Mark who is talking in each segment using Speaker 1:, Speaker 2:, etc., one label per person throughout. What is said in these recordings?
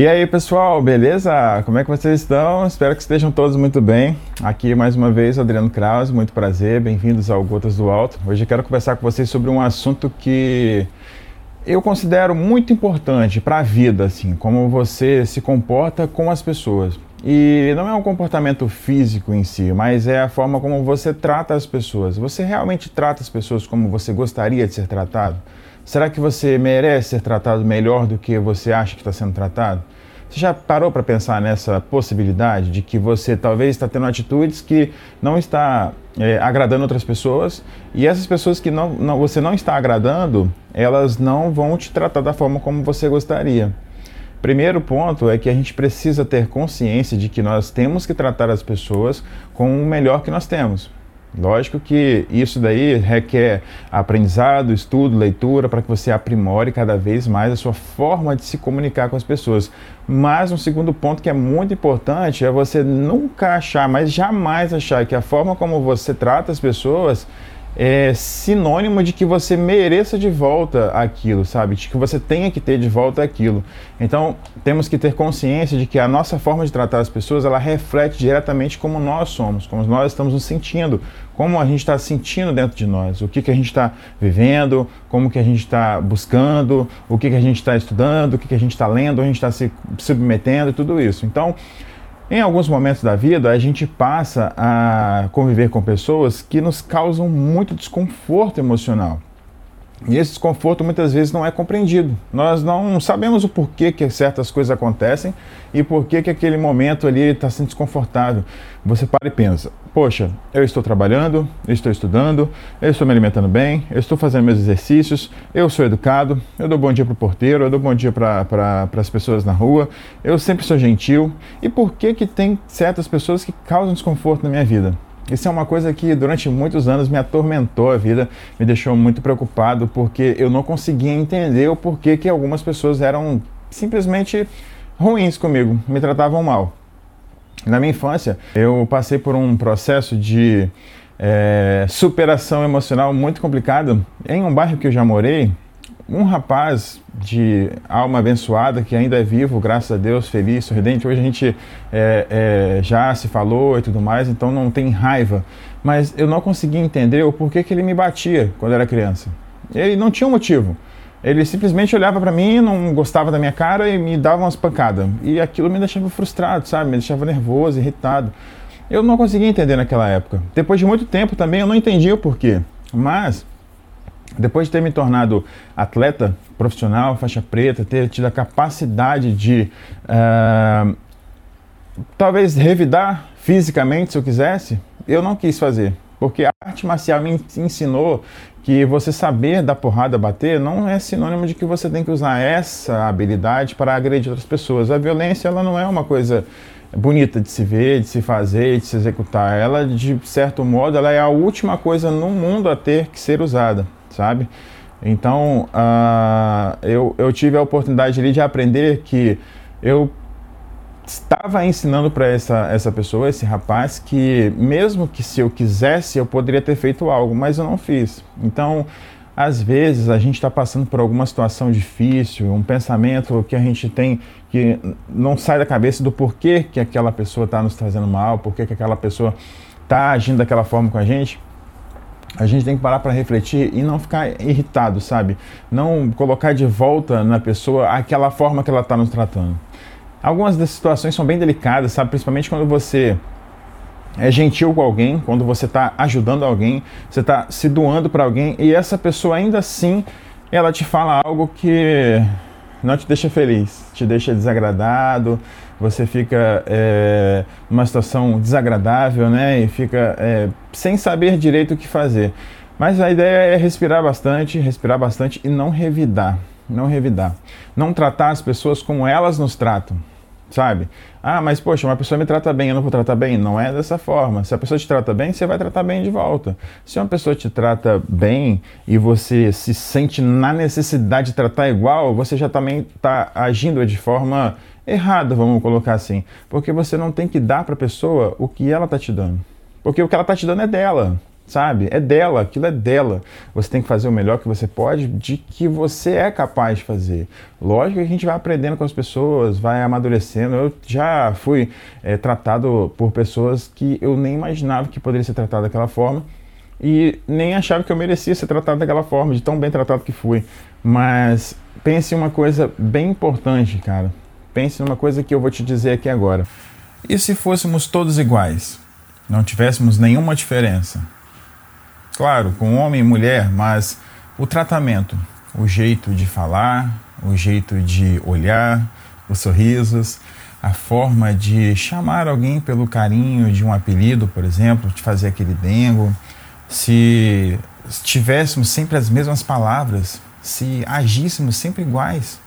Speaker 1: E aí pessoal, beleza? Como é que vocês estão? Espero que estejam todos muito bem. Aqui mais uma vez Adriano Krause, muito prazer, bem-vindos ao Gotas do Alto. Hoje eu quero conversar com vocês sobre um assunto que eu considero muito importante para a vida, assim, como você se comporta com as pessoas. E não é um comportamento físico em si, mas é a forma como você trata as pessoas. Você realmente trata as pessoas como você gostaria de ser tratado? Será que você merece ser tratado melhor do que você acha que está sendo tratado? Você já parou para pensar nessa possibilidade de que você talvez está tendo atitudes que não está é, agradando outras pessoas e essas pessoas que não, não, você não está agradando, elas não vão te tratar da forma como você gostaria. Primeiro ponto é que a gente precisa ter consciência de que nós temos que tratar as pessoas com o melhor que nós temos. Lógico que isso daí requer aprendizado, estudo, leitura para que você aprimore cada vez mais a sua forma de se comunicar com as pessoas. Mas um segundo ponto que é muito importante é você nunca achar, mas jamais achar que a forma como você trata as pessoas é sinônimo de que você mereça de volta aquilo, sabe? De que você tenha que ter de volta aquilo. Então, temos que ter consciência de que a nossa forma de tratar as pessoas, ela reflete diretamente como nós somos, como nós estamos nos sentindo, como a gente está sentindo dentro de nós, o que, que a gente está vivendo, como que a gente está buscando, o que, que a gente está estudando, o que, que a gente está lendo, a gente está se submetendo e tudo isso. Então, em alguns momentos da vida, a gente passa a conviver com pessoas que nos causam muito desconforto emocional. E esse desconforto muitas vezes não é compreendido. Nós não sabemos o porquê que certas coisas acontecem e porquê que aquele momento ali está sendo desconfortável. Você para e pensa: poxa, eu estou trabalhando, eu estou estudando, eu estou me alimentando bem, eu estou fazendo meus exercícios, eu sou educado, eu dou bom dia para o porteiro, eu dou bom dia para pra, as pessoas na rua, eu sempre sou gentil. E por que, que tem certas pessoas que causam desconforto na minha vida? Isso é uma coisa que durante muitos anos me atormentou a vida, me deixou muito preocupado, porque eu não conseguia entender o porquê que algumas pessoas eram simplesmente ruins comigo, me tratavam mal. Na minha infância, eu passei por um processo de é, superação emocional muito complicado. Em um bairro que eu já morei, um rapaz de alma abençoada que ainda é vivo, graças a Deus, feliz, sorridente. Hoje a gente é, é, já se falou e tudo mais, então não tem raiva. Mas eu não conseguia entender o porquê que ele me batia quando era criança. Ele não tinha um motivo. Ele simplesmente olhava para mim, não gostava da minha cara e me dava umas pancadas. E aquilo me deixava frustrado, sabe? Me deixava nervoso, irritado. Eu não conseguia entender naquela época. Depois de muito tempo também eu não entendia o porquê. Mas depois de ter me tornado atleta profissional, faixa preta, ter tido a capacidade de uh, talvez revidar fisicamente se eu quisesse, eu não quis fazer. Porque a arte marcial me ensinou que você saber dar porrada, bater, não é sinônimo de que você tem que usar essa habilidade para agredir outras pessoas. A violência ela não é uma coisa bonita de se ver, de se fazer, de se executar. Ela, de certo modo, ela é a última coisa no mundo a ter que ser usada sabe? Então, uh, eu, eu tive a oportunidade ali de aprender que eu estava ensinando para essa, essa pessoa, esse rapaz, que mesmo que se eu quisesse, eu poderia ter feito algo, mas eu não fiz. Então, às vezes a gente está passando por alguma situação difícil, um pensamento que a gente tem que não sai da cabeça do porquê que aquela pessoa está nos trazendo mal, porquê que aquela pessoa está agindo daquela forma com a gente a gente tem que parar para refletir e não ficar irritado, sabe? Não colocar de volta na pessoa aquela forma que ela está nos tratando. Algumas das situações são bem delicadas, sabe? Principalmente quando você é gentil com alguém, quando você está ajudando alguém, você está se doando para alguém e essa pessoa ainda assim ela te fala algo que não te deixa feliz, te deixa desagradado, você fica é, numa situação desagradável, né? E fica é, sem saber direito o que fazer. Mas a ideia é respirar bastante, respirar bastante e não revidar, não revidar. Não tratar as pessoas como elas nos tratam, sabe? Ah, mas poxa, uma pessoa me trata bem, eu não vou tratar bem. Não é dessa forma. Se a pessoa te trata bem, você vai tratar bem de volta. Se uma pessoa te trata bem e você se sente na necessidade de tratar igual, você já também está agindo de forma errada, vamos colocar assim. Porque você não tem que dar para a pessoa o que ela está te dando. Porque o que ela está te dando é dela sabe? É dela, aquilo é dela. Você tem que fazer o melhor que você pode de que você é capaz de fazer. Lógico que a gente vai aprendendo com as pessoas, vai amadurecendo. Eu já fui é, tratado por pessoas que eu nem imaginava que poderia ser tratado daquela forma e nem achava que eu merecia ser tratado daquela forma, de tão bem tratado que fui. Mas pense em uma coisa bem importante, cara. Pense numa coisa que eu vou te dizer aqui agora. E se fôssemos todos iguais? Não tivéssemos nenhuma diferença? Claro, com homem e mulher, mas o tratamento, o jeito de falar, o jeito de olhar, os sorrisos, a forma de chamar alguém pelo carinho de um apelido, por exemplo, de fazer aquele dengo, se tivéssemos sempre as mesmas palavras, se agíssemos sempre iguais,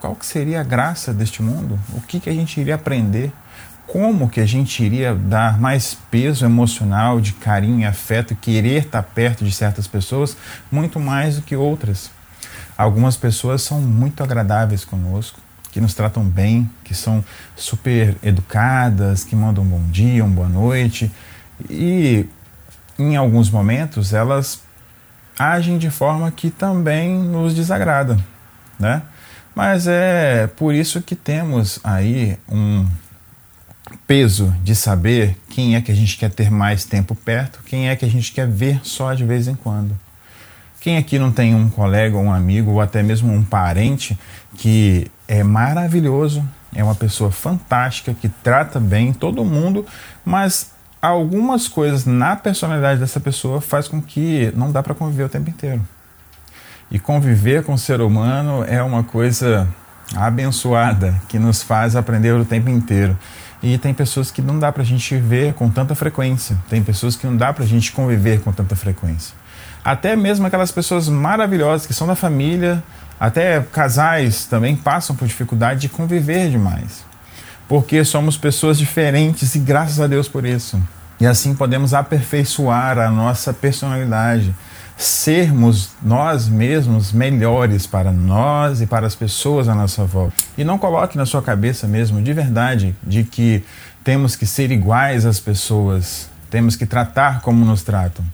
Speaker 1: qual que seria a graça deste mundo? O que, que a gente iria aprender? Como que a gente iria dar mais peso emocional, de carinho e afeto, querer estar perto de certas pessoas, muito mais do que outras. Algumas pessoas são muito agradáveis conosco, que nos tratam bem, que são super educadas, que mandam um bom dia, uma boa noite, e em alguns momentos elas agem de forma que também nos desagrada, né? Mas é por isso que temos aí um peso de saber quem é que a gente quer ter mais tempo perto, quem é que a gente quer ver só de vez em quando. Quem aqui não tem um colega, um amigo ou até mesmo um parente que é maravilhoso, é uma pessoa fantástica, que trata bem todo mundo, mas algumas coisas na personalidade dessa pessoa faz com que não dá para conviver o tempo inteiro. E conviver com o ser humano é uma coisa abençoada que nos faz aprender o tempo inteiro. E tem pessoas que não dá para a gente ver com tanta frequência. Tem pessoas que não dá para a gente conviver com tanta frequência. Até mesmo aquelas pessoas maravilhosas que são da família, até casais também passam por dificuldade de conviver demais. Porque somos pessoas diferentes e graças a Deus por isso. E assim podemos aperfeiçoar a nossa personalidade sermos nós mesmos melhores para nós e para as pessoas à nossa volta. E não coloque na sua cabeça mesmo, de verdade, de que temos que ser iguais às pessoas, temos que tratar como nos tratam.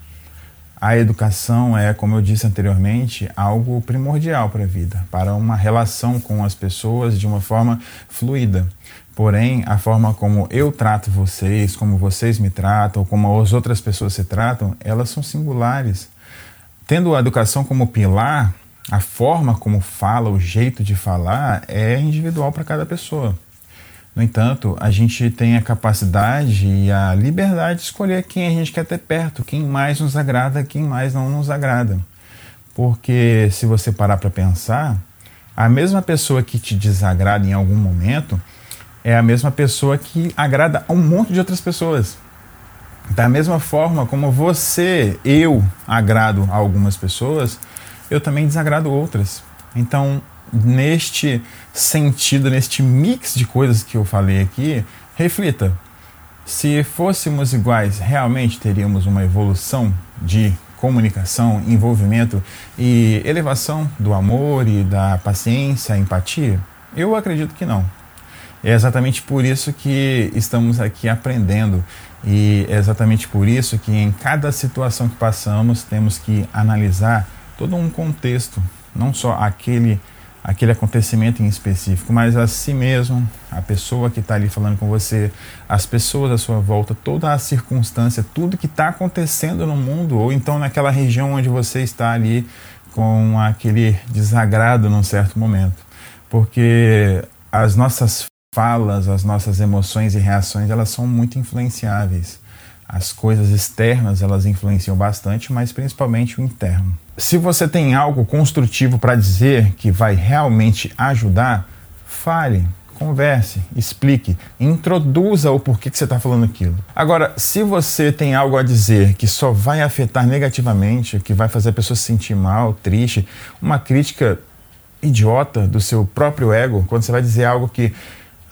Speaker 1: A educação é, como eu disse anteriormente, algo primordial para a vida, para uma relação com as pessoas de uma forma fluida. Porém, a forma como eu trato vocês, como vocês me tratam, como as outras pessoas se tratam, elas são singulares. Tendo a educação como pilar, a forma como fala, o jeito de falar é individual para cada pessoa. No entanto, a gente tem a capacidade e a liberdade de escolher quem a gente quer ter perto, quem mais nos agrada, quem mais não nos agrada. Porque se você parar para pensar, a mesma pessoa que te desagrada em algum momento é a mesma pessoa que agrada a um monte de outras pessoas. Da mesma forma como você, eu, agrado a algumas pessoas, eu também desagrado outras. Então, neste sentido, neste mix de coisas que eu falei aqui, reflita. Se fôssemos iguais, realmente teríamos uma evolução de comunicação, envolvimento e elevação do amor e da paciência, empatia? Eu acredito que não. É exatamente por isso que estamos aqui aprendendo e é exatamente por isso que em cada situação que passamos temos que analisar todo um contexto, não só aquele aquele acontecimento em específico, mas a si mesmo, a pessoa que está ali falando com você, as pessoas à sua volta, toda a circunstância, tudo que está acontecendo no mundo, ou então naquela região onde você está ali com aquele desagrado num certo momento. Porque as nossas falas, as nossas emoções e reações, elas são muito influenciáveis. As coisas externas, elas influenciam bastante, mas principalmente o interno. Se você tem algo construtivo para dizer que vai realmente ajudar, fale, converse, explique, introduza o porquê que você está falando aquilo. Agora, se você tem algo a dizer que só vai afetar negativamente, que vai fazer a pessoa se sentir mal, triste, uma crítica idiota do seu próprio ego, quando você vai dizer algo que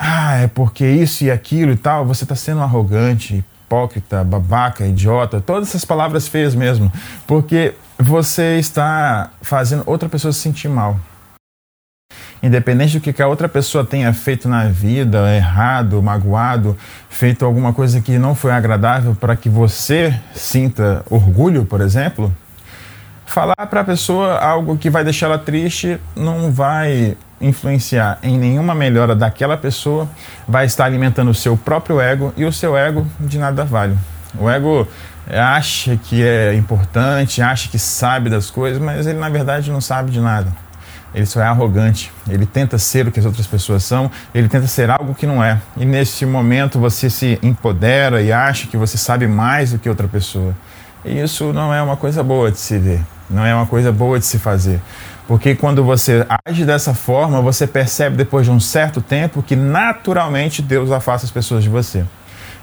Speaker 1: ah, é porque isso e aquilo e tal, você está sendo arrogante, hipócrita, babaca, idiota, todas essas palavras feias mesmo, porque você está fazendo outra pessoa se sentir mal. independente do que a outra pessoa tenha feito na vida, errado, magoado, feito alguma coisa que não foi agradável para que você sinta orgulho, por exemplo, falar para a pessoa algo que vai deixar ela triste não vai influenciar em nenhuma melhora daquela pessoa, vai estar alimentando o seu próprio ego e o seu ego de nada vale. O ego acha que é importante, acha que sabe das coisas, mas ele na verdade não sabe de nada. Ele só é arrogante, ele tenta ser o que as outras pessoas são, ele tenta ser algo que não é. E nesse momento você se empodera e acha que você sabe mais do que outra pessoa. E isso não é uma coisa boa de se ver, não é uma coisa boa de se fazer. Porque quando você age dessa forma, você percebe depois de um certo tempo que naturalmente Deus afasta as pessoas de você.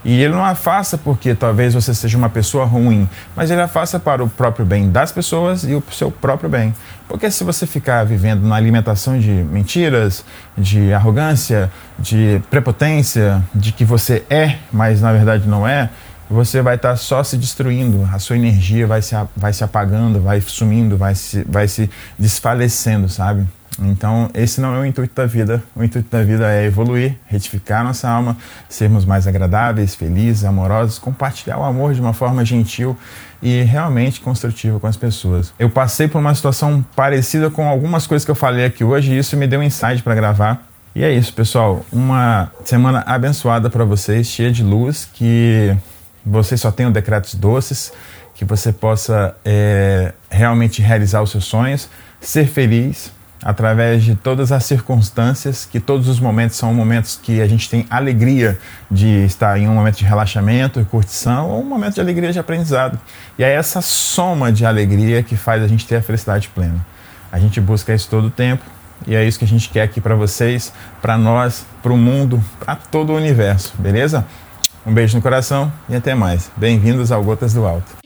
Speaker 1: E ele não afasta porque talvez você seja uma pessoa ruim, mas ele afasta para o próprio bem das pessoas e o seu próprio bem. Porque se você ficar vivendo na alimentação de mentiras, de arrogância, de prepotência, de que você é, mas na verdade não é, você vai estar só se destruindo, a sua energia vai se, vai se apagando, vai sumindo, vai se, vai se desfalecendo, sabe? Então, esse não é o intuito da vida. O intuito da vida é evoluir, retificar nossa alma, sermos mais agradáveis, felizes, amorosos, compartilhar o amor de uma forma gentil e realmente construtiva com as pessoas. Eu passei por uma situação parecida com algumas coisas que eu falei aqui hoje e isso me deu um insight para gravar. E é isso, pessoal. Uma semana abençoada para vocês, cheia de luz, que vocês só tenham decretos doces, que você possa é, realmente realizar os seus sonhos, ser feliz através de todas as circunstâncias, que todos os momentos são momentos que a gente tem alegria de estar em um momento de relaxamento e curtição ou um momento de alegria de aprendizado. E é essa soma de alegria que faz a gente ter a felicidade plena. A gente busca isso todo o tempo e é isso que a gente quer aqui para vocês, para nós, para o mundo, para todo o universo, beleza? Um beijo no coração e até mais. Bem-vindos ao Gotas do Alto.